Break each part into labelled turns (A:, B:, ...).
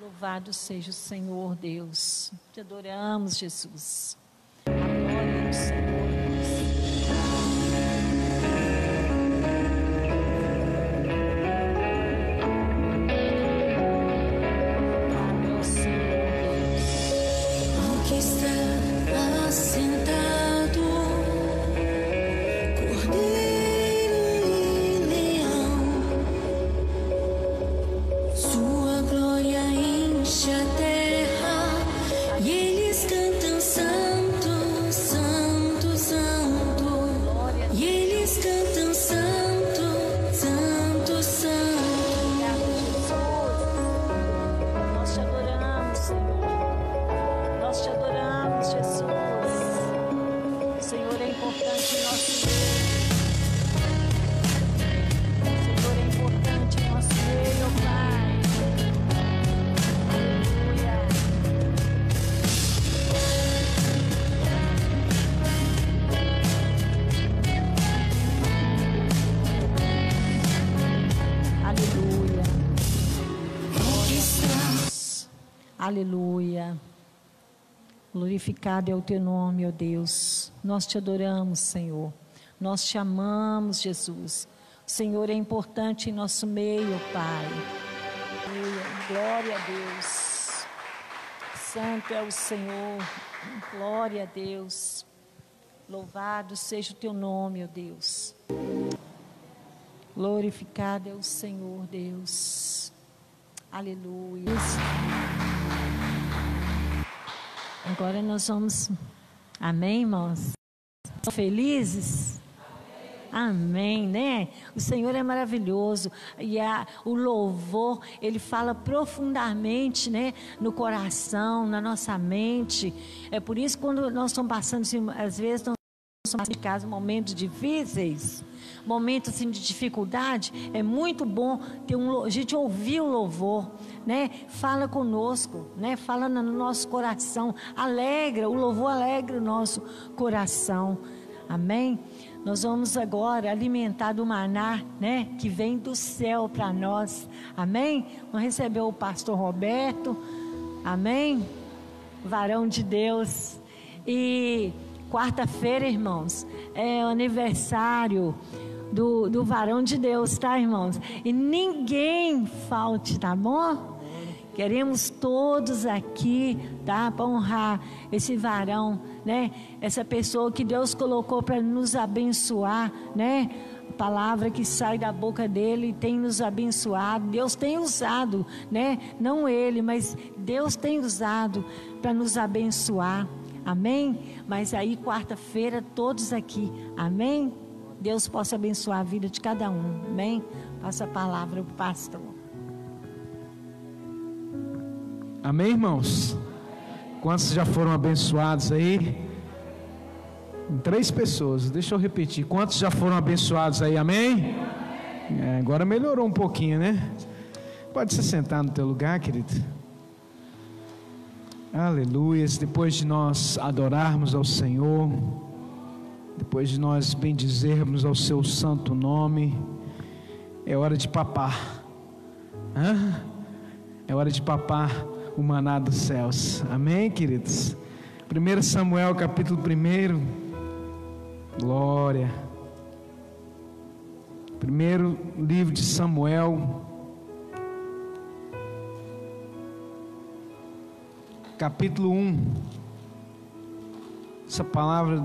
A: Louvado seja o Senhor Deus. Te adoramos, Jesus. Glória do Senhor. Aleluia. Glorificado é o teu nome, ó Deus. Nós te adoramos, Senhor. Nós te amamos, Jesus. O Senhor é importante em nosso meio, Pai. Glória a Deus. Santo é o Senhor. Glória a Deus. Louvado seja o teu nome, ó Deus. Glorificado é o Senhor, Deus. Aleluia. Agora nós vamos. Amém, irmãos? Estão felizes? Amém, né? O Senhor é maravilhoso e a, o louvor ele fala profundamente, né, no coração, na nossa mente. É por isso que quando nós estamos passando, assim, às vezes, nós estamos passando casa momentos difíceis, momentos assim, de dificuldade, é muito bom ter um, a gente ouvir o louvor né? Fala conosco, né? Fala no nosso coração, alegra, o louvor alegra o nosso coração. Amém? Nós vamos agora alimentar do maná, né, que vem do céu para nós. Amém? Vamos receber o pastor Roberto. Amém? Varão de Deus. E quarta-feira, irmãos, é o aniversário do, do varão de Deus, tá, irmãos? E ninguém falte, tá bom? Queremos todos aqui, tá? Para honrar esse varão, né? Essa pessoa que Deus colocou para nos abençoar, né? A palavra que sai da boca dele tem nos abençoado. Deus tem usado, né? Não ele, mas Deus tem usado para nos abençoar. Amém? Mas aí, quarta-feira, todos aqui. Amém? Deus possa abençoar a vida de cada um. Amém? Passa a palavra o pastor.
B: Amém, irmãos? Quantos já foram abençoados aí? Três pessoas, deixa eu repetir. Quantos já foram abençoados aí? Amém? É, agora melhorou um pouquinho, né? Pode se sentar no teu lugar, querido. Aleluia. Depois de nós adorarmos ao Senhor, depois de nós bendizermos ao seu santo nome, é hora de papar. Hã? É hora de papar o maná dos céus. Amém, queridos? 1 Samuel capítulo 1. Glória. Primeiro livro de Samuel. Capítulo 1. Essa palavra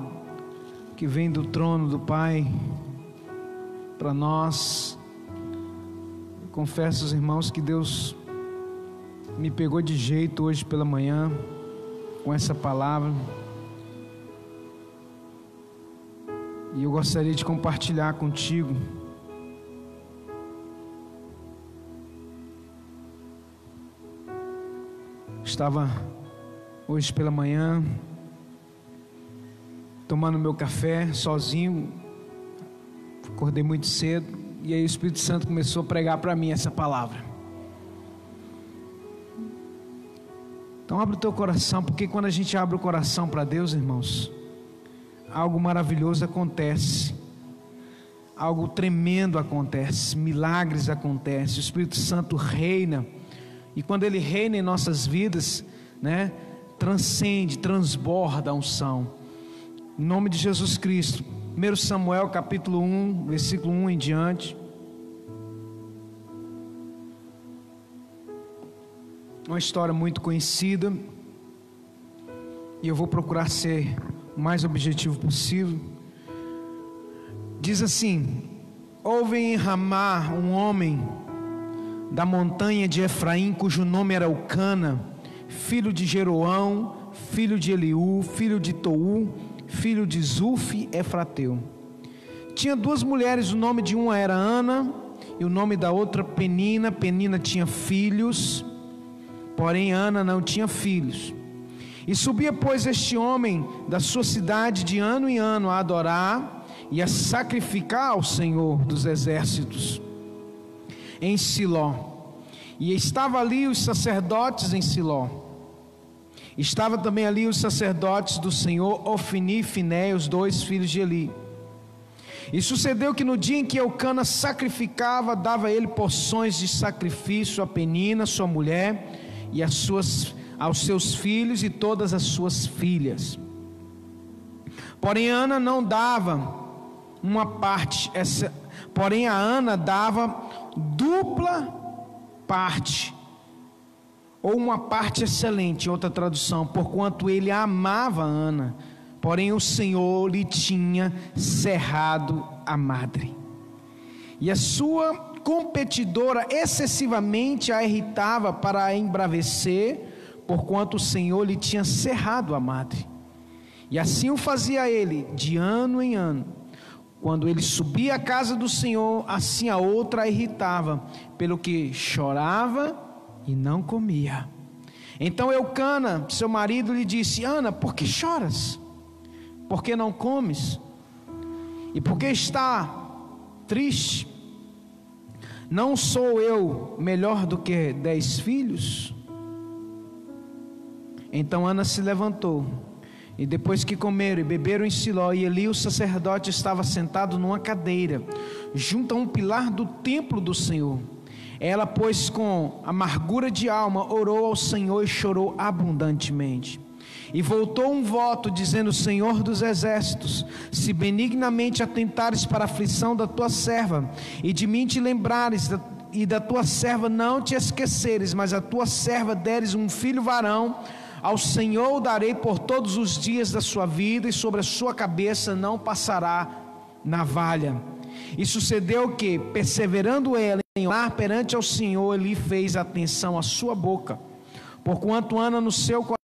B: que vem do trono do Pai para nós. confesso aos irmãos que Deus me pegou de jeito hoje pela manhã com essa palavra. E eu gostaria de compartilhar contigo. Estava hoje pela manhã tomando meu café sozinho. Acordei muito cedo e aí o Espírito Santo começou a pregar para mim essa palavra. Então abre o teu coração, porque quando a gente abre o coração para Deus, irmãos, algo maravilhoso acontece. Algo tremendo acontece, milagres acontecem, o Espírito Santo reina E quando Ele reina em nossas vidas, né, transcende, transborda a unção. Em nome de Jesus Cristo. 1 Samuel capítulo 1, versículo 1 em diante. Uma história muito conhecida. E eu vou procurar ser o mais objetivo possível. Diz assim: Houve em Ramá um homem da montanha de Efraim, cujo nome era Ucana, filho de Jeroão, filho de Eliú, filho de Tou, filho de Zuf, Efrateu. Tinha duas mulheres, o nome de uma era Ana e o nome da outra Penina. Penina tinha filhos, porém Ana não tinha filhos. E subia, pois, este homem da sua cidade de ano em ano a adorar e a sacrificar ao Senhor dos exércitos em Siló. E estava ali os sacerdotes em Siló. Estava também ali os sacerdotes do Senhor, Ofni e Finé, os dois filhos de Eli. E sucedeu que no dia em que Eucana sacrificava, dava ele porções de sacrifício a Penina, sua mulher, e as suas, aos seus filhos e todas as suas filhas. Porém, Ana não dava uma parte, essa, porém a Ana dava dupla parte, ou uma parte excelente, outra tradução, porquanto ele amava Ana, porém o Senhor lhe tinha cerrado a madre. E a sua competidora excessivamente a irritava para a embravecer, porquanto o Senhor lhe tinha cerrado a madre. E assim o fazia ele, de ano em ano quando ele subia à casa do Senhor, assim a outra a irritava, pelo que chorava e não comia. Então Eucana, seu marido, lhe disse: Ana, por que choras? Por que não comes? E por que está triste? Não sou eu melhor do que dez filhos? Então Ana se levantou e depois que comeram e beberam em Siló, e Eli, o sacerdote, estava sentado numa cadeira, junto a um pilar do templo do Senhor. Ela, pois, com amargura de alma, orou ao Senhor e chorou abundantemente. E voltou um voto, dizendo: Senhor dos exércitos, se benignamente atentares para a aflição da tua serva, e de mim te lembrares, e da tua serva não te esqueceres, mas a tua serva deres um filho varão, ao Senhor darei por todos os dias da sua vida, e sobre a sua cabeça não passará navalha. E sucedeu que, perseverando ela em orar perante ao Senhor, ele fez atenção à sua boca, porquanto Ana no seu coração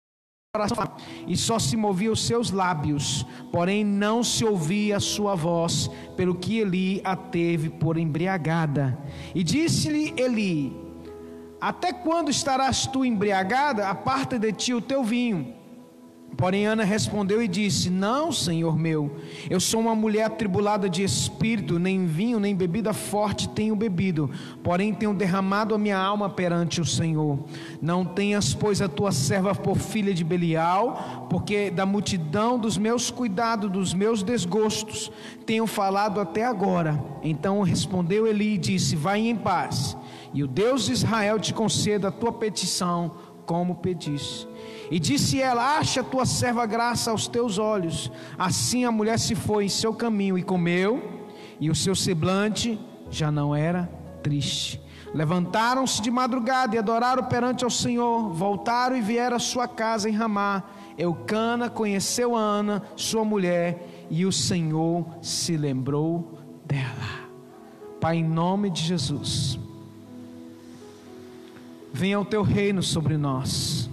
B: e só se movia os seus lábios, porém não se ouvia a sua voz, pelo que Eli a teve por embriagada. E disse-lhe Eli: até quando estarás tu embriagada? Aparta de ti o teu vinho. Porém, Ana respondeu e disse: Não, senhor meu, eu sou uma mulher atribulada de espírito, nem vinho, nem bebida forte tenho bebido, porém tenho derramado a minha alma perante o Senhor. Não tenhas, pois, a tua serva por filha de Belial, porque da multidão dos meus cuidados, dos meus desgostos, tenho falado até agora. Então respondeu Eli e disse: Vai em paz e o Deus de Israel te conceda a tua petição, como pediste. E disse ela: Acha tua serva graça aos teus olhos. Assim a mulher se foi em seu caminho e comeu, e o seu semblante já não era triste. Levantaram-se de madrugada e adoraram perante ao Senhor. Voltaram e vieram à sua casa em Ramá. Eucana conheceu Ana, sua mulher, e o Senhor se lembrou dela. Pai, em nome de Jesus venha o teu reino sobre nós,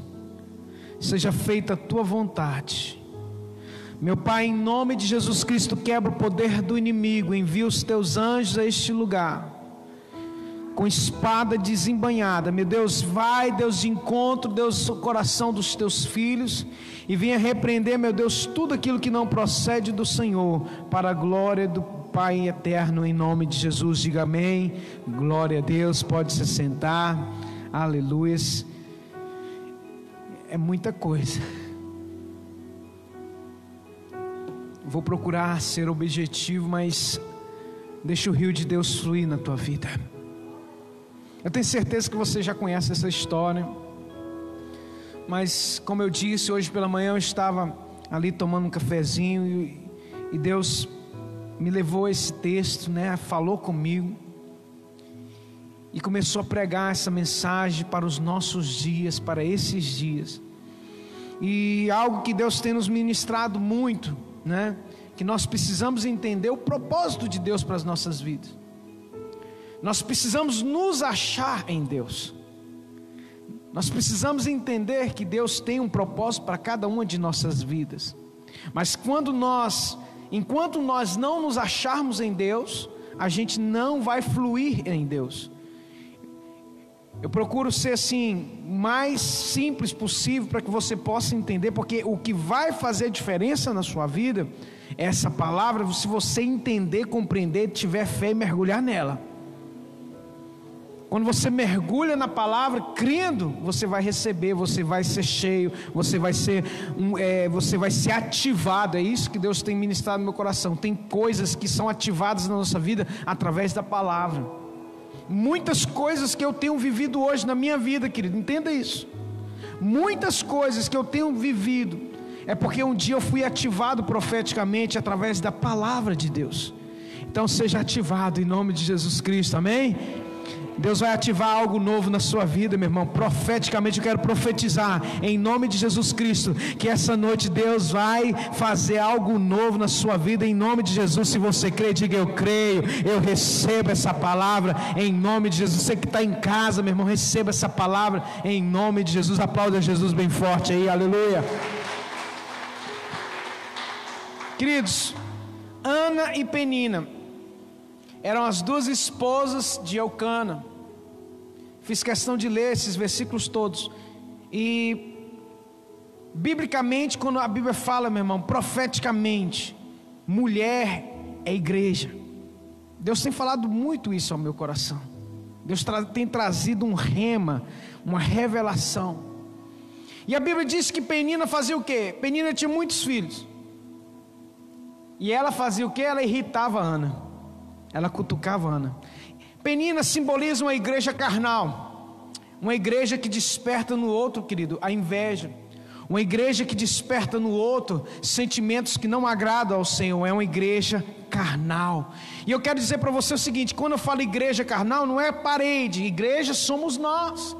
B: seja feita a tua vontade. Meu Pai, em nome de Jesus Cristo, quebra o poder do inimigo, envia os teus anjos a este lugar, com espada desembanhada. Meu Deus, vai, Deus, de encontro, Deus, o coração dos teus filhos, e venha repreender, meu Deus, tudo aquilo que não procede do Senhor, para a glória do Pai eterno, em nome de Jesus. Diga amém. Glória a Deus, pode se sentar. Aleluias. É muita coisa. Vou procurar ser objetivo, mas deixa o rio de Deus fluir na tua vida. Eu tenho certeza que você já conhece essa história. Mas, como eu disse, hoje pela manhã eu estava ali tomando um cafezinho e, e Deus me levou esse texto, né? Falou comigo e começou a pregar essa mensagem para os nossos dias, para esses dias. E algo que Deus tem nos ministrado muito, né? Que nós precisamos entender o propósito de Deus para as nossas vidas. Nós precisamos nos achar em Deus. Nós precisamos entender que Deus tem um propósito para cada uma de nossas vidas. Mas quando nós, enquanto nós não nos acharmos em Deus, a gente não vai fluir em Deus. Eu procuro ser assim, mais simples possível para que você possa entender, porque o que vai fazer diferença na sua vida é essa palavra, se você entender, compreender, tiver fé e mergulhar nela. Quando você mergulha na palavra, crendo, você vai receber, você vai ser cheio, você vai ser, um, é, você vai ser ativado. É isso que Deus tem ministrado no meu coração. Tem coisas que são ativadas na nossa vida através da palavra. Muitas coisas que eu tenho vivido hoje na minha vida, querido, entenda isso. Muitas coisas que eu tenho vivido é porque um dia eu fui ativado profeticamente através da palavra de Deus. Então seja ativado em nome de Jesus Cristo, amém? Deus vai ativar algo novo na sua vida, meu irmão. Profeticamente eu quero profetizar em nome de Jesus Cristo que essa noite Deus vai fazer algo novo na sua vida em nome de Jesus. Se você crê, diga eu creio, eu recebo essa palavra em nome de Jesus. Você que está em casa, meu irmão, receba essa palavra em nome de Jesus. Aplauda Jesus bem forte aí, aleluia. Queridos, Ana e Penina eram as duas esposas de Eucana. Fiz questão de ler esses versículos todos. E, biblicamente, quando a Bíblia fala, meu irmão, profeticamente, mulher é igreja. Deus tem falado muito isso ao meu coração. Deus tra tem trazido um rema, uma revelação. E a Bíblia diz que Penina fazia o quê? Penina tinha muitos filhos. E ela fazia o quê? Ela irritava Ana. Ela cutucava Ana. Penina simboliza uma igreja carnal, uma igreja que desperta no outro, querido, a inveja, uma igreja que desperta no outro sentimentos que não agradam ao Senhor, é uma igreja carnal. E eu quero dizer para você o seguinte: quando eu falo igreja carnal, não é parede, igreja somos nós.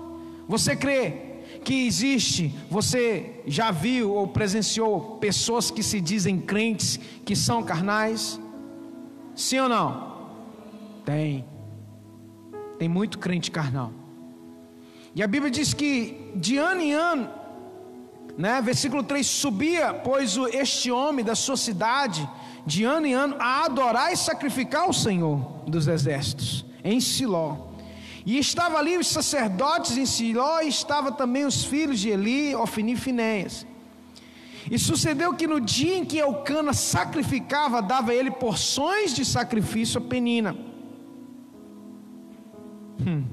B: Você crê que existe, você já viu ou presenciou pessoas que se dizem crentes que são carnais? Sim ou não? Tem. Tem muito crente carnal. E a Bíblia diz que de ano em ano, né, versículo 3: subia, pois este homem da sua cidade, de ano em ano, a adorar e sacrificar o Senhor dos exércitos, em Siló. E estava ali os sacerdotes em Siló, e estava também os filhos de Eli, Ofni e Finéias. E sucedeu que no dia em que Eucana sacrificava, dava ele porções de sacrifício a Penina. Hum.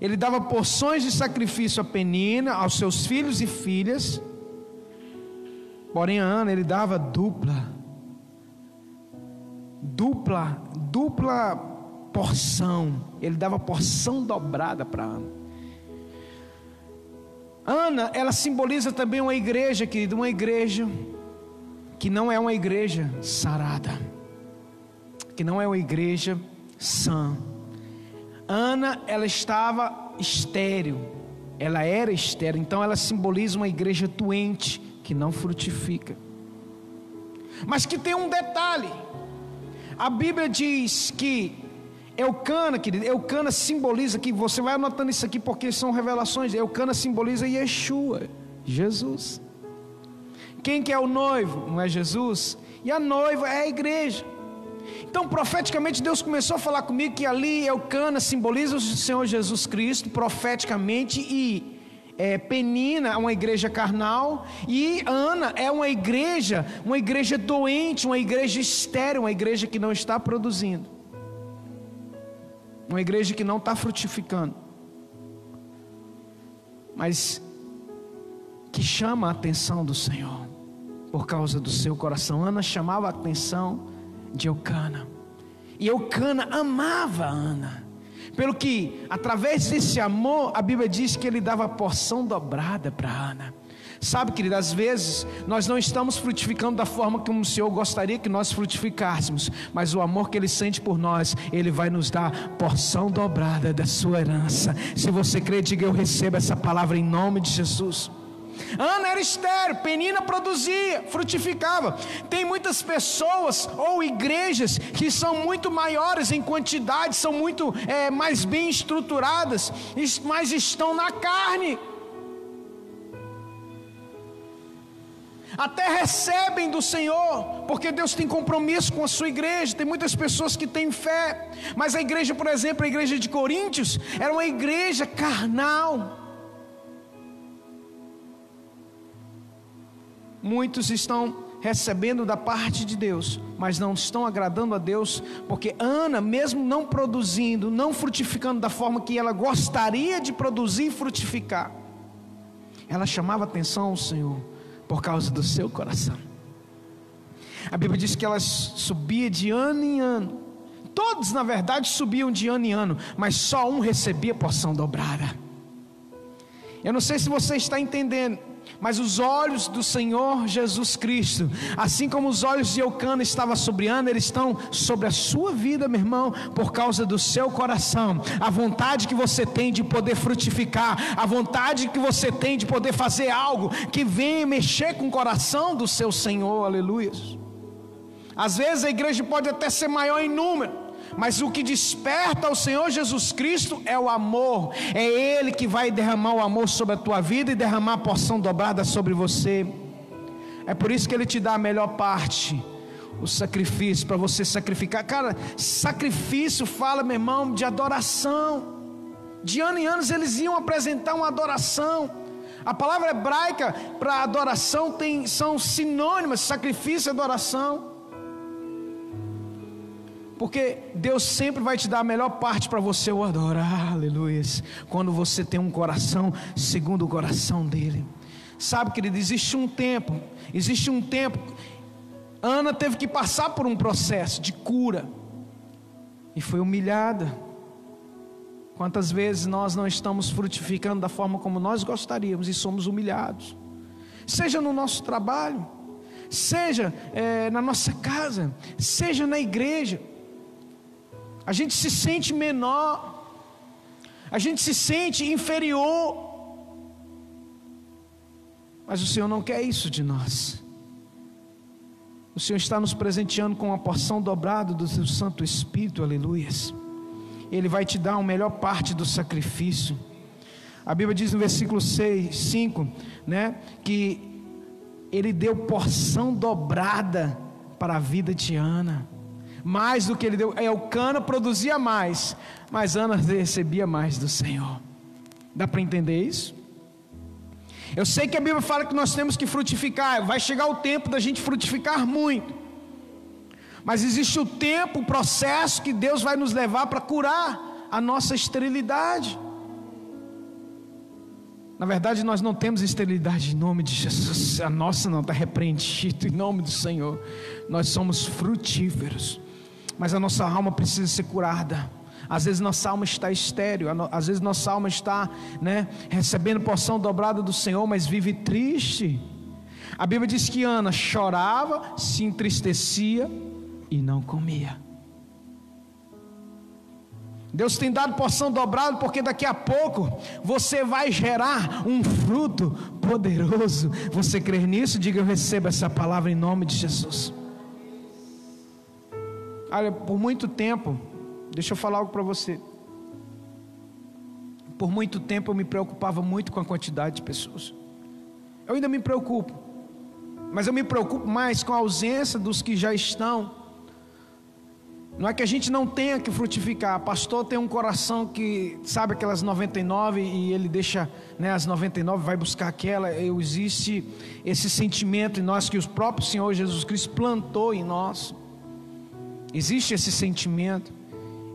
B: Ele dava porções de sacrifício a Penina, aos seus filhos e filhas. Porém, a Ana ele dava dupla, dupla, dupla porção. Ele dava porção dobrada para Ana. Ana, ela simboliza também uma igreja, querido, uma igreja que não é uma igreja sarada, que não é uma igreja sã Ana, ela estava estéril, ela era estéril, então ela simboliza uma igreja doente que não frutifica. Mas que tem um detalhe: a Bíblia diz que Eucana, querido, Eucana simboliza que você vai anotando isso aqui porque são revelações. Eucana simboliza Yeshua, Jesus. Quem que é o noivo? Não é Jesus? E a noiva é a igreja. Então, profeticamente, Deus começou a falar comigo que ali Eucana simboliza o Senhor Jesus Cristo, profeticamente, e é, Penina é uma igreja carnal, e Ana é uma igreja, uma igreja doente, uma igreja estéril, uma igreja que não está produzindo, uma igreja que não está frutificando, mas que chama a atenção do Senhor, por causa do seu coração. Ana chamava a atenção de Eucana. E Eucana amava Ana. Pelo que, através desse amor, a Bíblia diz que ele dava porção dobrada para Ana. Sabe, querido, às vezes nós não estamos frutificando da forma como o Senhor gostaria que nós frutificássemos, mas o amor que Ele sente por nós, Ele vai nos dar porção dobrada da sua herança. Se você crê, diga eu recebo essa palavra em nome de Jesus. Ana era estéreo, Penina produzia, frutificava. Tem muitas pessoas ou igrejas que são muito maiores em quantidade, são muito é, mais bem estruturadas, mas estão na carne. até recebem do Senhor, porque Deus tem compromisso com a sua igreja. Tem muitas pessoas que têm fé, mas a igreja, por exemplo, a igreja de Coríntios, era uma igreja carnal. Muitos estão recebendo da parte de Deus, mas não estão agradando a Deus, porque Ana, mesmo não produzindo, não frutificando da forma que ela gostaria de produzir e frutificar, ela chamava atenção ao Senhor por causa do seu coração. A Bíblia diz que ela subia de ano em ano. Todos, na verdade, subiam de ano em ano, mas só um recebia porção dobrada. Eu não sei se você está entendendo. Mas os olhos do Senhor Jesus Cristo, assim como os olhos de Eucana estavam sobre Ana, eles estão sobre a sua vida, meu irmão, por causa do seu coração. A vontade que você tem de poder frutificar, a vontade que você tem de poder fazer algo que venha mexer com o coração do seu Senhor, aleluia. Às vezes a igreja pode até ser maior em número, mas o que desperta o Senhor Jesus Cristo é o amor. É Ele que vai derramar o amor sobre a tua vida e derramar a porção dobrada sobre você. É por isso que Ele te dá a melhor parte, o sacrifício, para você sacrificar. Cara, sacrifício fala, meu irmão, de adoração. De ano em anos eles iam apresentar uma adoração. A palavra hebraica para adoração tem, são sinônimas, sacrifício e adoração. Porque Deus sempre vai te dar a melhor parte para você o adorar, aleluia. Quando você tem um coração segundo o coração dele. Sabe, querido, existe um tempo, existe um tempo. Ana teve que passar por um processo de cura e foi humilhada. Quantas vezes nós não estamos frutificando da forma como nós gostaríamos e somos humilhados, seja no nosso trabalho, seja é, na nossa casa, seja na igreja a gente se sente menor, a gente se sente inferior, mas o Senhor não quer isso de nós. O Senhor está nos presenteando com uma porção dobrada do seu Santo Espírito, aleluias. Ele vai te dar a melhor parte do sacrifício. A Bíblia diz no versículo 6, 5, né, que ele deu porção dobrada para a vida de Ana mais do que ele deu. Elcana produzia mais, mas Ana recebia mais do Senhor. Dá para entender isso? Eu sei que a Bíblia fala que nós temos que frutificar, vai chegar o tempo da gente frutificar muito. Mas existe o tempo, o processo que Deus vai nos levar para curar a nossa esterilidade. Na verdade, nós não temos esterilidade em nome de Jesus. A nossa não está repreendida em nome do Senhor. Nós somos frutíferos mas a nossa alma precisa ser curada. Às vezes nossa alma está estéreo, às vezes nossa alma está né, recebendo porção dobrada do Senhor, mas vive triste. A Bíblia diz que Ana chorava, se entristecia e não comia. Deus tem dado porção dobrada, porque daqui a pouco você vai gerar um fruto poderoso. Você crê nisso? Diga eu recebo essa palavra em nome de Jesus. Olha, por muito tempo, deixa eu falar algo para você. Por muito tempo eu me preocupava muito com a quantidade de pessoas. Eu ainda me preocupo, mas eu me preocupo mais com a ausência dos que já estão. Não é que a gente não tenha que frutificar. Pastor tem um coração que sabe aquelas 99 e ele deixa né, as 99, vai buscar aquela. Existe esse sentimento em nós que o próprio Senhor Jesus Cristo plantou em nós. Existe esse sentimento.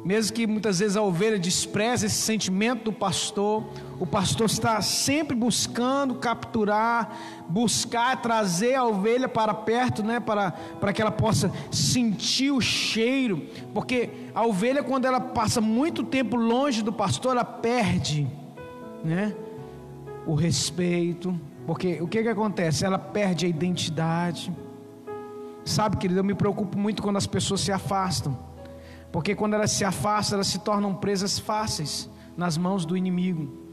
B: Mesmo que muitas vezes a ovelha despreze esse sentimento do pastor, o pastor está sempre buscando capturar, buscar trazer a ovelha para perto, né, para, para que ela possa sentir o cheiro, porque a ovelha, quando ela passa muito tempo longe do pastor, ela perde né, o respeito, porque o que, que acontece? Ela perde a identidade. Sabe, querido, eu me preocupo muito quando as pessoas se afastam. Porque quando elas se afastam, elas se tornam presas fáceis nas mãos do inimigo.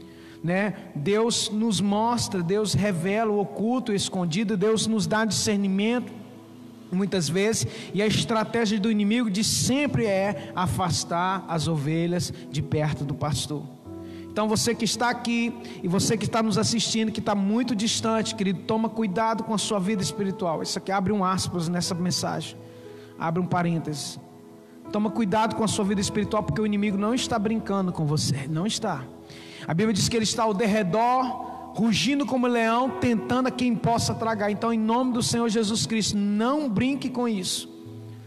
B: Né? Deus nos mostra, Deus revela o oculto, o escondido, Deus nos dá discernimento muitas vezes, e a estratégia do inimigo de sempre é afastar as ovelhas de perto do pastor. Então você que está aqui e você que está nos assistindo, que está muito distante, querido, toma cuidado com a sua vida espiritual. Isso aqui abre um aspas nessa mensagem, abre um parênteses. Toma cuidado com a sua vida espiritual, porque o inimigo não está brincando com você, não está. A Bíblia diz que ele está ao derredor, rugindo como leão, tentando a quem possa tragar. Então, em nome do Senhor Jesus Cristo, não brinque com isso.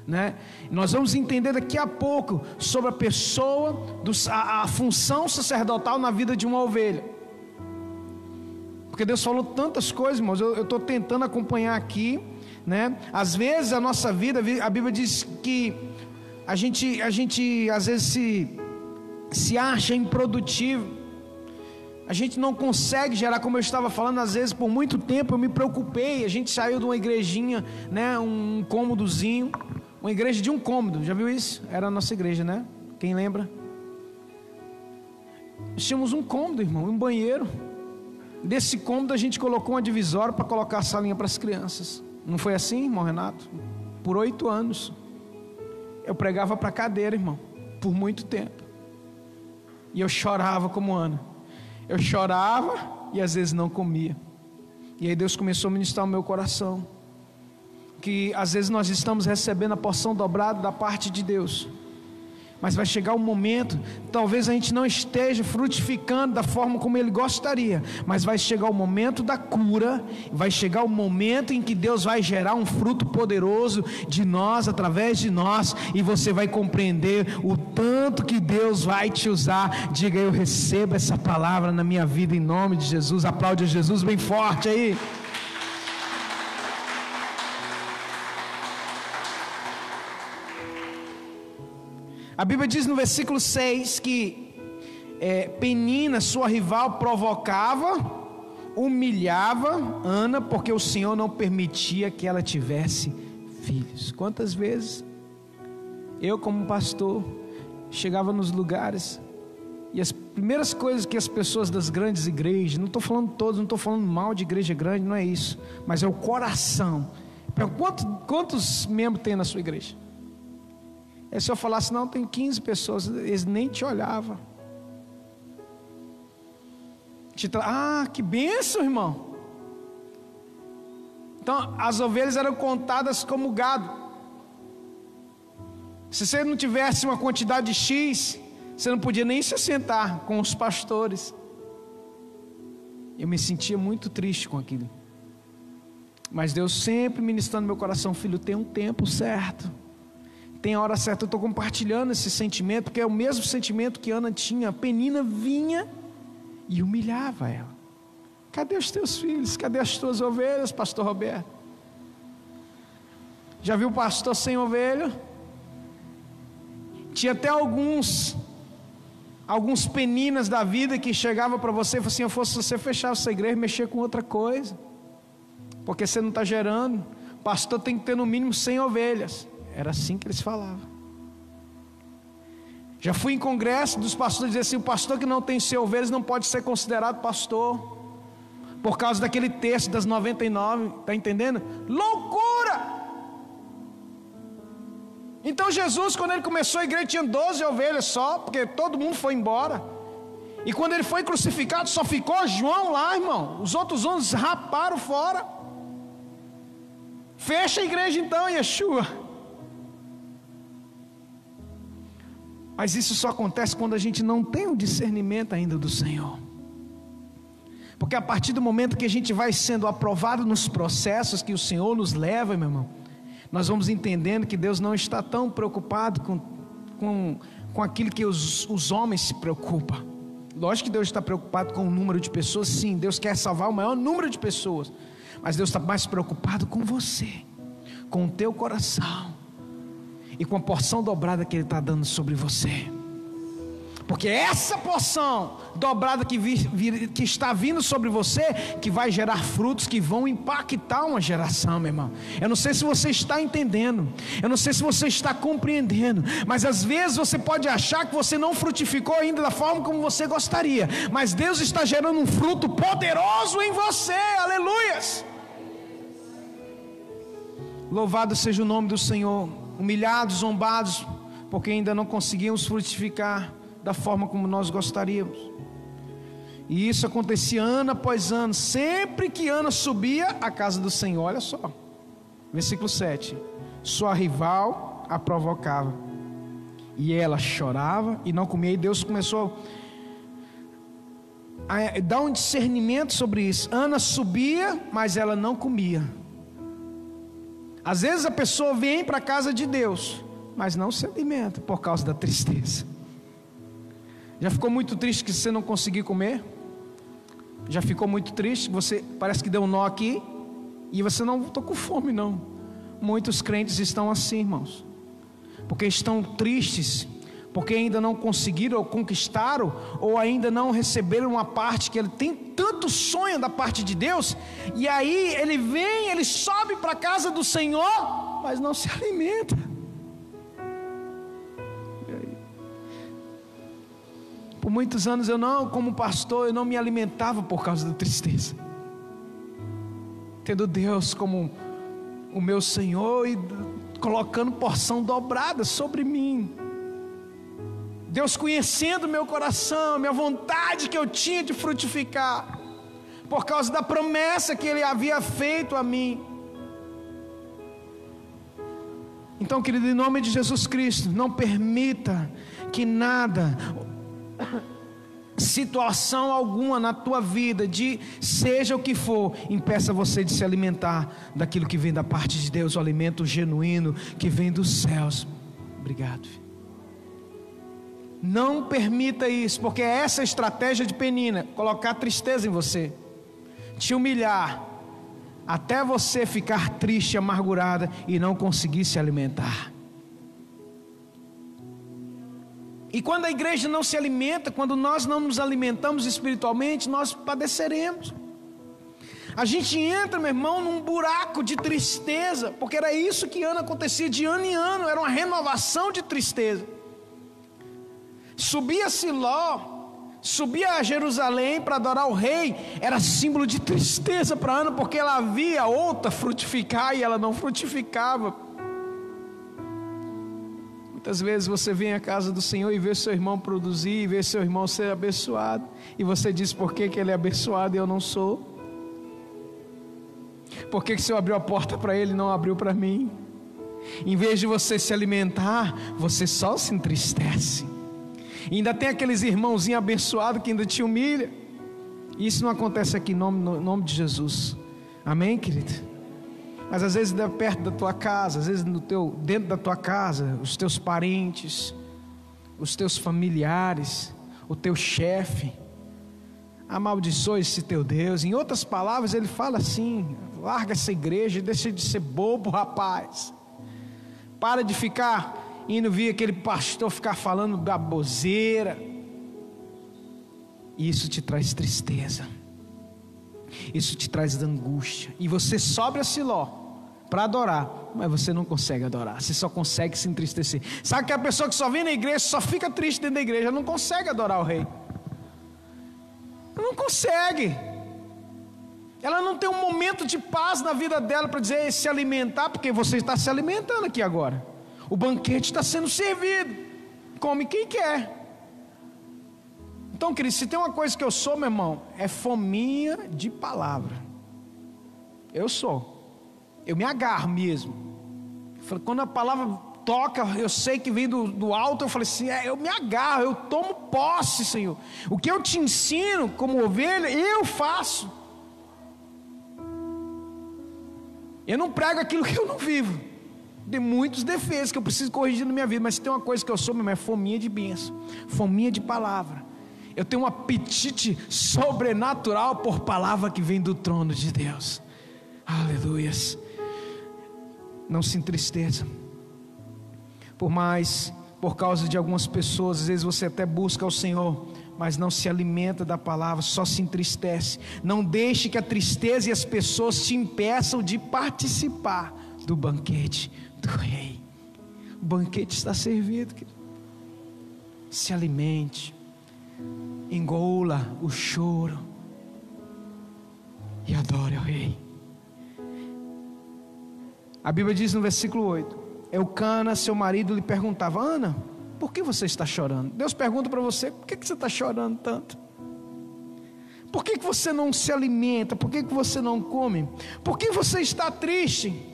B: Né? Nós vamos entender daqui a pouco sobre a pessoa, a, a função sacerdotal na vida de uma ovelha. Porque Deus falou tantas coisas, irmãos. Eu estou tentando acompanhar aqui, né? Às vezes a nossa vida, a Bíblia diz que a gente, a gente às vezes se, se acha improdutivo. A gente não consegue gerar, como eu estava falando, às vezes por muito tempo eu me preocupei. A gente saiu de uma igrejinha, né, um cômodozinho, uma igreja de um cômodo, já viu isso? Era a nossa igreja, né? Quem lembra? Tínhamos um cômodo, irmão, um banheiro. Desse cômodo a gente colocou uma divisória para colocar a salinha para as crianças. Não foi assim, irmão Renato? Por oito anos. Eu pregava para cadeira, irmão, por muito tempo. E eu chorava como Ana. Eu chorava e às vezes não comia. E aí Deus começou a ministrar o meu coração que às vezes nós estamos recebendo a porção dobrada da parte de Deus. Mas vai chegar um momento, talvez a gente não esteja frutificando da forma como ele gostaria, mas vai chegar o momento da cura, vai chegar o momento em que Deus vai gerar um fruto poderoso de nós, através de nós, e você vai compreender o tanto que Deus vai te usar. Diga, eu recebo essa palavra na minha vida em nome de Jesus. Aplaude Jesus bem forte aí. A Bíblia diz no versículo 6 que é, Penina, sua rival, provocava, humilhava Ana, porque o Senhor não permitia que ela tivesse filhos. Quantas vezes eu, como pastor, chegava nos lugares e as primeiras coisas que as pessoas das grandes igrejas, não estou falando todos, não estou falando mal de igreja grande, não é isso, mas é o coração. Quantos, quantos membros tem na sua igreja? É se eu falasse, não, tem 15 pessoas, eles nem te olhavam. Te tra... Ah, que benção, irmão. Então, as ovelhas eram contadas como gado. Se você não tivesse uma quantidade X, você não podia nem se sentar com os pastores. Eu me sentia muito triste com aquilo. Mas Deus sempre ministrando no meu coração, filho, tem um tempo certo tem a hora certa. Eu estou compartilhando esse sentimento, porque é o mesmo sentimento que Ana tinha. A Penina vinha e humilhava ela. Cadê os teus filhos? Cadê as tuas ovelhas, pastor Roberto? Já viu pastor sem ovelha? Tinha até alguns alguns peninas da vida que chegava para você e falavam assim: eu fosse você fechar essa igreja mexer com outra coisa, porque você não está gerando. Pastor tem que ter no mínimo 100 ovelhas. Era assim que eles falavam. Já fui em congresso dos pastores dizer assim: o pastor que não tem seu ovelhas não pode ser considerado pastor. Por causa daquele texto das 99, está entendendo? Loucura! Então Jesus, quando ele começou a igreja, tinha 12 ovelhas só, porque todo mundo foi embora. E quando ele foi crucificado, só ficou João lá, irmão. Os outros 11 raparam fora. Fecha a igreja então, Yeshua. Mas isso só acontece quando a gente não tem o discernimento ainda do Senhor. Porque a partir do momento que a gente vai sendo aprovado nos processos que o Senhor nos leva, meu irmão, nós vamos entendendo que Deus não está tão preocupado com, com, com aquilo que os, os homens se preocupam. Lógico que Deus está preocupado com o número de pessoas, sim, Deus quer salvar o maior número de pessoas, mas Deus está mais preocupado com você, com o teu coração e com a porção dobrada que Ele está dando sobre você. Porque essa porção dobrada que, vi, vi, que, está vindo sobre você, que vai gerar frutos que vão impactar uma geração, meu irmão. Eu não sei se você está entendendo, eu não sei se você está compreendendo, mas às vezes você pode achar que você não frutificou ainda da forma como você gostaria, mas Deus está gerando um fruto poderoso em você, aleluias. Louvado seja o nome do Senhor, humilhados, zombados, porque ainda não conseguimos frutificar da forma como nós gostaríamos. E isso acontecia ano após ano, sempre que Ana subia à casa do Senhor. Olha só, versículo 7: Sua rival a provocava, e ela chorava e não comia, e Deus começou a dar um discernimento sobre isso. Ana subia, mas ela não comia. Às vezes a pessoa vem para a casa de Deus, mas não se alimenta por causa da tristeza. Já ficou muito triste que você não conseguiu comer? Já ficou muito triste? Você parece que deu um nó aqui e você não estou com fome não. Muitos crentes estão assim, irmãos, porque estão tristes, porque ainda não conseguiram ou conquistaram ou ainda não receberam uma parte que ele tem tanto sonho da parte de Deus e aí ele vem, ele sobe para a casa do Senhor, mas não se alimenta. Por muitos anos eu não, como pastor, eu não me alimentava por causa da tristeza. Tendo Deus como o meu Senhor e colocando porção dobrada sobre mim. Deus conhecendo meu coração, minha vontade que eu tinha de frutificar, por causa da promessa que Ele havia feito a mim. Então, querido, em nome de Jesus Cristo, não permita que nada situação alguma na tua vida, de seja o que for, impeça você de se alimentar daquilo que vem da parte de Deus, o alimento genuíno que vem dos céus. Obrigado. Não permita isso, porque é essa a estratégia de Penina colocar tristeza em você, te humilhar, até você ficar triste, amargurada e não conseguir se alimentar. E quando a igreja não se alimenta, quando nós não nos alimentamos espiritualmente, nós padeceremos. A gente entra, meu irmão, num buraco de tristeza, porque era isso que ano acontecia de ano em ano, era uma renovação de tristeza. Subia Siló, subia a Jerusalém para adorar o rei, era símbolo de tristeza para Ana, porque ela via outra frutificar e ela não frutificava. Muitas vezes você vem à casa do Senhor e vê seu irmão produzir, e vê seu irmão ser abençoado, e você diz por que, que ele é abençoado e eu não sou? Por que, que se eu abriu a porta para ele não abriu para mim? Em vez de você se alimentar, você só se entristece. E ainda tem aqueles irmãozinhos abençoados que ainda te humilha. Isso não acontece aqui em nome, no nome de Jesus. Amém, querido? Mas às vezes perto da tua casa, às vezes no teu, dentro da tua casa, os teus parentes, os teus familiares, o teu chefe, amaldiçoe esse teu Deus. Em outras palavras, ele fala assim: larga essa igreja, deixa de ser bobo, rapaz. Para de ficar indo vir aquele pastor ficar falando baboseira. Isso te traz tristeza isso te traz angústia. E você sobe a Siló para adorar, mas você não consegue adorar, você só consegue se entristecer. Sabe que a pessoa que só vem na igreja, só fica triste dentro da igreja, não consegue adorar o rei. Não consegue. Ela não tem um momento de paz na vida dela para dizer se alimentar, porque você está se alimentando aqui agora. O banquete está sendo servido. Come quem quer. Então, querido, se tem uma coisa que eu sou, meu irmão, é fominha de palavra. Eu sou. Eu me agarro mesmo. Quando a palavra toca, eu sei que vem do, do alto, eu falei assim: é, eu me agarro, eu tomo posse, Senhor. O que eu te ensino como ovelha, eu faço. Eu não prego aquilo que eu não vivo. Tem muitos defeitos que eu preciso corrigir na minha vida, mas tem uma coisa que eu sou, meu irmão, é fominha de bênção, fominha de palavra. Eu tenho um apetite sobrenatural por palavra que vem do trono de Deus. Aleluias. Não se entristeça. Por mais, por causa de algumas pessoas, às vezes você até busca o Senhor, mas não se alimenta da palavra, só se entristece. Não deixe que a tristeza e as pessoas te impeçam de participar do banquete do rei. O banquete está servido. Se alimente, engola o choro e adore o rei. A Bíblia diz no versículo 8: Eucana, seu marido, lhe perguntava: Ana, por que você está chorando? Deus pergunta para você: por que, que você está chorando tanto? Por que, que você não se alimenta? Por que, que você não come? Por que você está triste?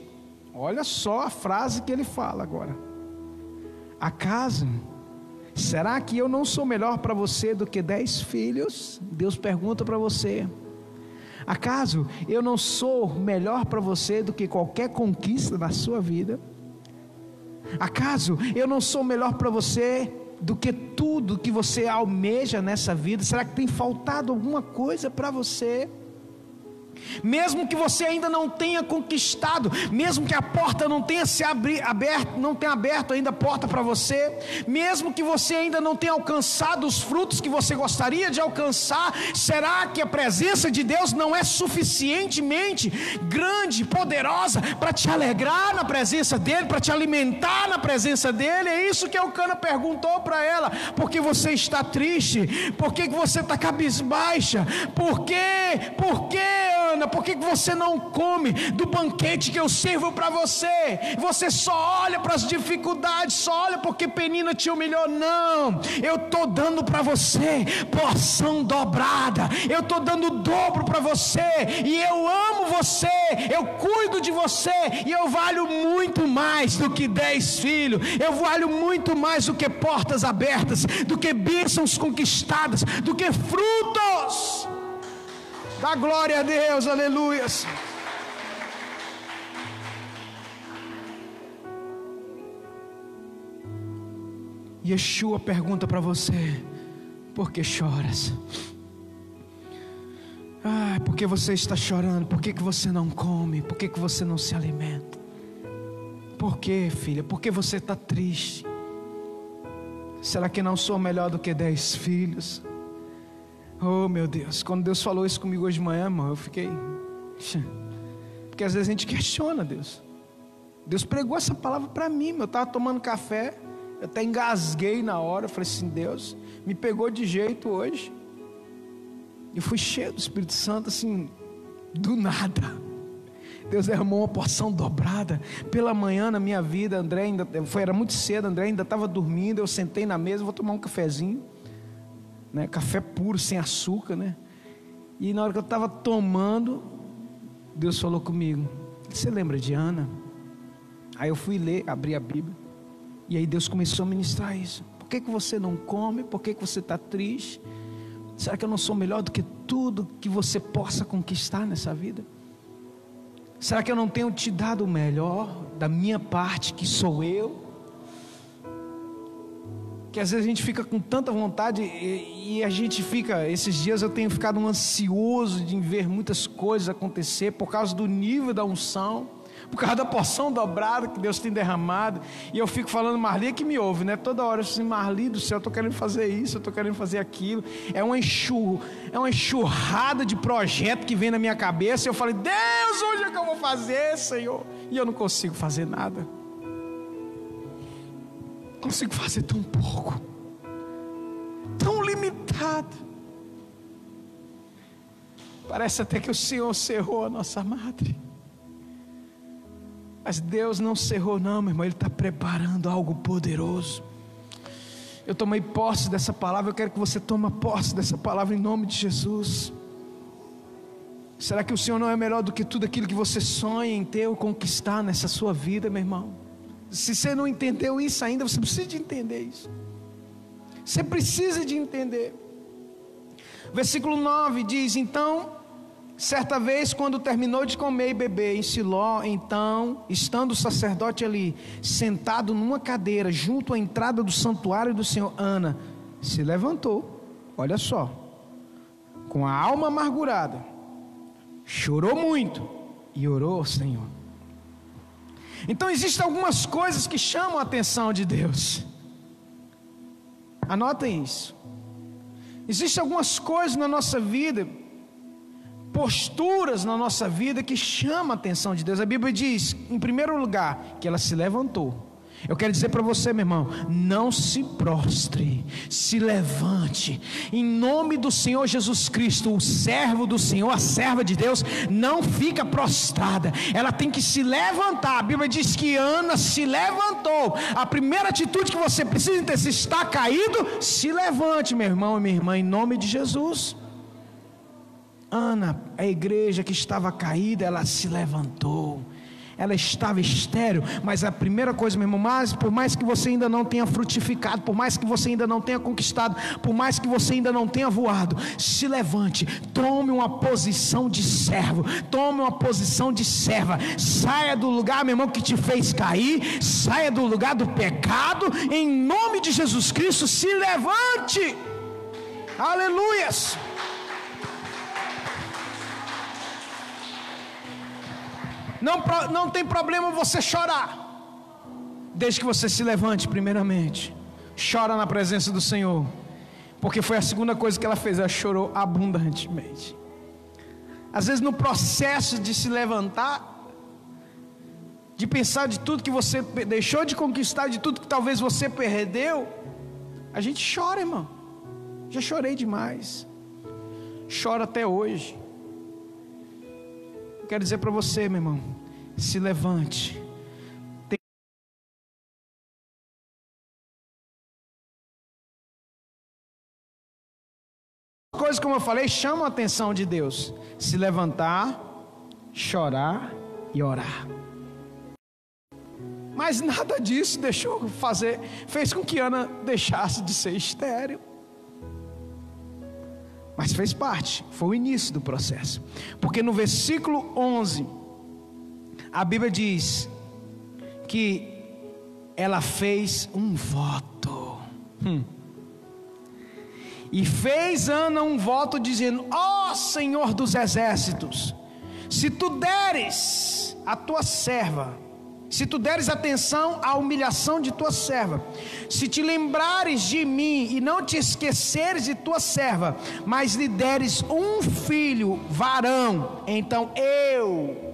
B: Olha só a frase que ele fala agora. Acaso, será que eu não sou melhor para você do que dez filhos? Deus pergunta para você. Acaso eu não sou melhor para você do que qualquer conquista na sua vida? Acaso eu não sou melhor para você do que tudo que você almeja nessa vida? Será que tem faltado alguma coisa para você? Mesmo que você ainda não tenha conquistado, mesmo que a porta não tenha se abri, aberto, não tenha aberto ainda a porta para você, mesmo que você ainda não tenha alcançado os frutos que você gostaria de alcançar, será que a presença de Deus não é suficientemente grande, poderosa para te alegrar na presença dele, para te alimentar na presença dele? É isso que o Cana perguntou para ela: por que você está triste? Por que você está cabisbaixa? Por quê? Por quê? Ana, por que você não come do banquete que eu sirvo para você? Você só olha para as dificuldades, só olha porque Penina te humilhou. Não, eu estou dando para você porção dobrada, eu estou dando dobro para você, e eu amo você, eu cuido de você, e eu valho muito mais do que dez filhos, eu valho muito mais do que portas abertas, do que bênçãos conquistadas, do que frutos. Dá glória a Deus, aleluias. Yeshua pergunta para você: por que choras? Ah, por que você está chorando? Por que, que você não come? Por que, que você não se alimenta? Por que, filha? Por que você está triste? Será que não sou melhor do que dez filhos? Oh meu Deus, quando Deus falou isso comigo hoje de manhã, irmão, eu fiquei. Porque às vezes a gente questiona Deus. Deus pregou essa palavra para mim, eu estava tomando café, eu até engasguei na hora, eu falei assim, Deus, me pegou de jeito hoje. Eu fui cheio do Espírito Santo, assim, do nada. Deus derramou uma porção dobrada. Pela manhã na minha vida, André ainda foi, era muito cedo, André ainda estava dormindo, eu sentei na mesa, vou tomar um cafezinho né? Café puro, sem açúcar, né? E na hora que eu estava tomando, Deus falou comigo: Você lembra de Ana? Aí eu fui ler, abri a Bíblia, e aí Deus começou a ministrar isso. Por que, que você não come? Por que, que você está triste? Será que eu não sou melhor do que tudo que você possa conquistar nessa vida? Será que eu não tenho te dado o melhor da minha parte, que sou eu? Que às vezes a gente fica com tanta vontade e, e, a gente fica, esses dias eu tenho ficado ansioso de ver muitas coisas acontecer por causa do nível da unção, por causa da porção dobrada que Deus tem derramado, e eu fico falando, Marli é que me ouve, né? Toda hora eu assim, Marli do céu, eu estou querendo fazer isso, eu estou querendo fazer aquilo, é uma, enxur, é uma enxurrada de projeto que vem na minha cabeça, e eu falei, Deus, onde é que eu vou fazer, Senhor? E eu não consigo fazer nada consigo fazer tão pouco, tão limitado. Parece até que o Senhor cerrou a nossa madre. Mas Deus não cerrou, não, meu irmão. Ele está preparando algo poderoso. Eu tomei posse dessa palavra. Eu quero que você tome posse dessa palavra em nome de Jesus. Será que o Senhor não é melhor do que tudo aquilo que você sonha em ter ou conquistar nessa sua vida, meu irmão? Se você não entendeu isso ainda, você precisa de entender isso. Você precisa de entender. Versículo 9 diz: Então Certa vez, quando terminou de comer e beber em Siló, então, estando o sacerdote ali, sentado numa cadeira, junto à entrada do santuário do Senhor, Ana se levantou, olha só, com a alma amargurada, chorou muito e orou ao Senhor. Então, existem algumas coisas que chamam a atenção de Deus. Anotem isso. Existem algumas coisas na nossa vida posturas na nossa vida que chamam a atenção de Deus. A Bíblia diz, em primeiro lugar, que ela se levantou. Eu quero dizer para você, meu irmão, não se prostre, se levante, em nome do Senhor Jesus Cristo, o servo do Senhor, a serva de Deus, não fica prostrada, ela tem que se levantar. A Bíblia diz que Ana se levantou. A primeira atitude que você precisa ter, se está caído, se levante, meu irmão e minha irmã, em nome de Jesus. Ana, a igreja que estava caída, ela se levantou. Ela estava estéreo, mas a primeira coisa, meu irmão, mas por mais que você ainda não tenha frutificado, por mais que você ainda não tenha conquistado, por mais que você ainda não tenha voado, se levante, tome uma posição de servo, tome uma posição de serva, saia do lugar, meu irmão, que te fez cair, saia do lugar do pecado, em nome de Jesus Cristo, se levante, aleluias. Não, não tem problema você chorar, desde que você se levante, primeiramente. Chora na presença do Senhor, porque foi a segunda coisa que ela fez, ela chorou abundantemente. Às vezes, no processo de se levantar, de pensar de tudo que você deixou de conquistar, de tudo que talvez você perdeu, a gente chora, irmão. Já chorei demais, choro até hoje quero dizer para você, meu irmão, se levante. Coisas como eu falei chamam a atenção de Deus. Se levantar, chorar e orar. Mas nada disso deixou fazer, fez com que Ana deixasse de ser estéril. Mas fez parte, foi o início do processo. Porque no versículo 11, a Bíblia diz que ela fez um voto. Hum. E fez Ana um voto dizendo: Ó oh, Senhor dos exércitos, se tu deres a tua serva se tu deres atenção à humilhação de tua serva, se te lembrares de mim e não te esqueceres de tua serva, mas lhe deres um filho varão, então eu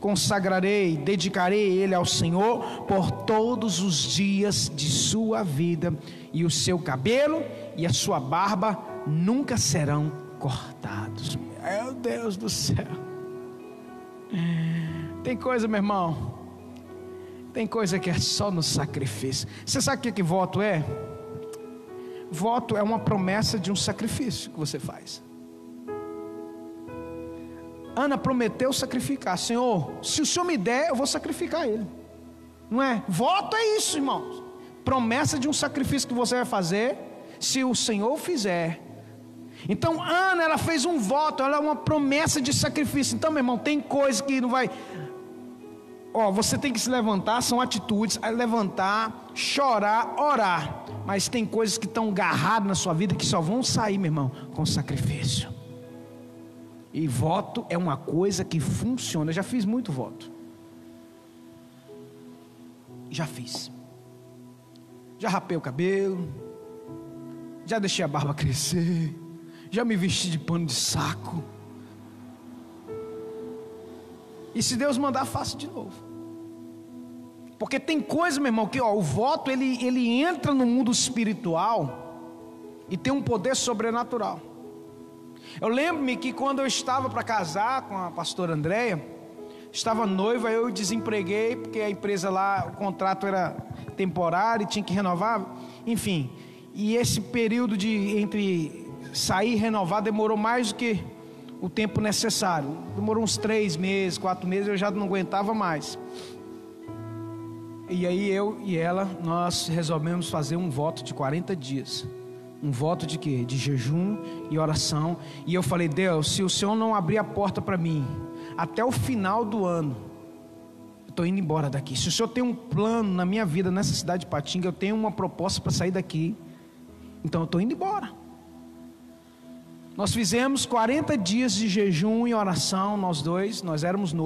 B: consagrarei, dedicarei ele ao Senhor por todos os dias de sua vida, e o seu cabelo e a sua barba nunca serão cortados. Meu Deus do céu. Tem coisa, meu irmão, tem coisa que é só no sacrifício. Você sabe o que, que voto é? Voto é uma promessa de um sacrifício que você faz. Ana prometeu sacrificar. Senhor, se o Senhor me der, eu vou sacrificar ele. Não é? Voto é isso, irmãos. Promessa de um sacrifício que você vai fazer, se o Senhor fizer. Então, Ana, ela fez um voto, ela é uma promessa de sacrifício. Então, meu irmão, tem coisa que não vai ó, você tem que se levantar, são atitudes, é levantar, chorar, orar. Mas tem coisas que estão agarradas na sua vida que só vão sair, meu irmão, com sacrifício. E voto é uma coisa que funciona. Eu já fiz muito voto. Já fiz. Já rapei o cabelo. Já deixei a barba crescer. Já me vesti de pano de saco. E se Deus mandar, faço de novo. Porque tem coisa, meu irmão, que ó, o voto ele, ele entra no mundo espiritual e tem um poder sobrenatural. Eu lembro-me que quando eu estava para casar com a pastora Andréia, estava noiva, eu desempreguei, porque a empresa lá, o contrato era temporário e tinha que renovar, enfim. E esse período de entre sair e renovar demorou mais do que o tempo necessário. Demorou uns três meses, quatro meses, eu já não aguentava mais. E aí eu e ela, nós resolvemos fazer um voto de 40 dias. um voto de quê? De jejum e oração. E eu falei: Deus, se o Senhor não abrir a porta para mim até o final do ano, eu estou indo embora daqui. Se o Senhor tem um plano na minha vida nessa cidade de Patinga, eu tenho uma proposta para sair daqui. Então eu estou indo embora. Nós fizemos 40 dias de jejum e oração, nós dois, nós éramos noivos.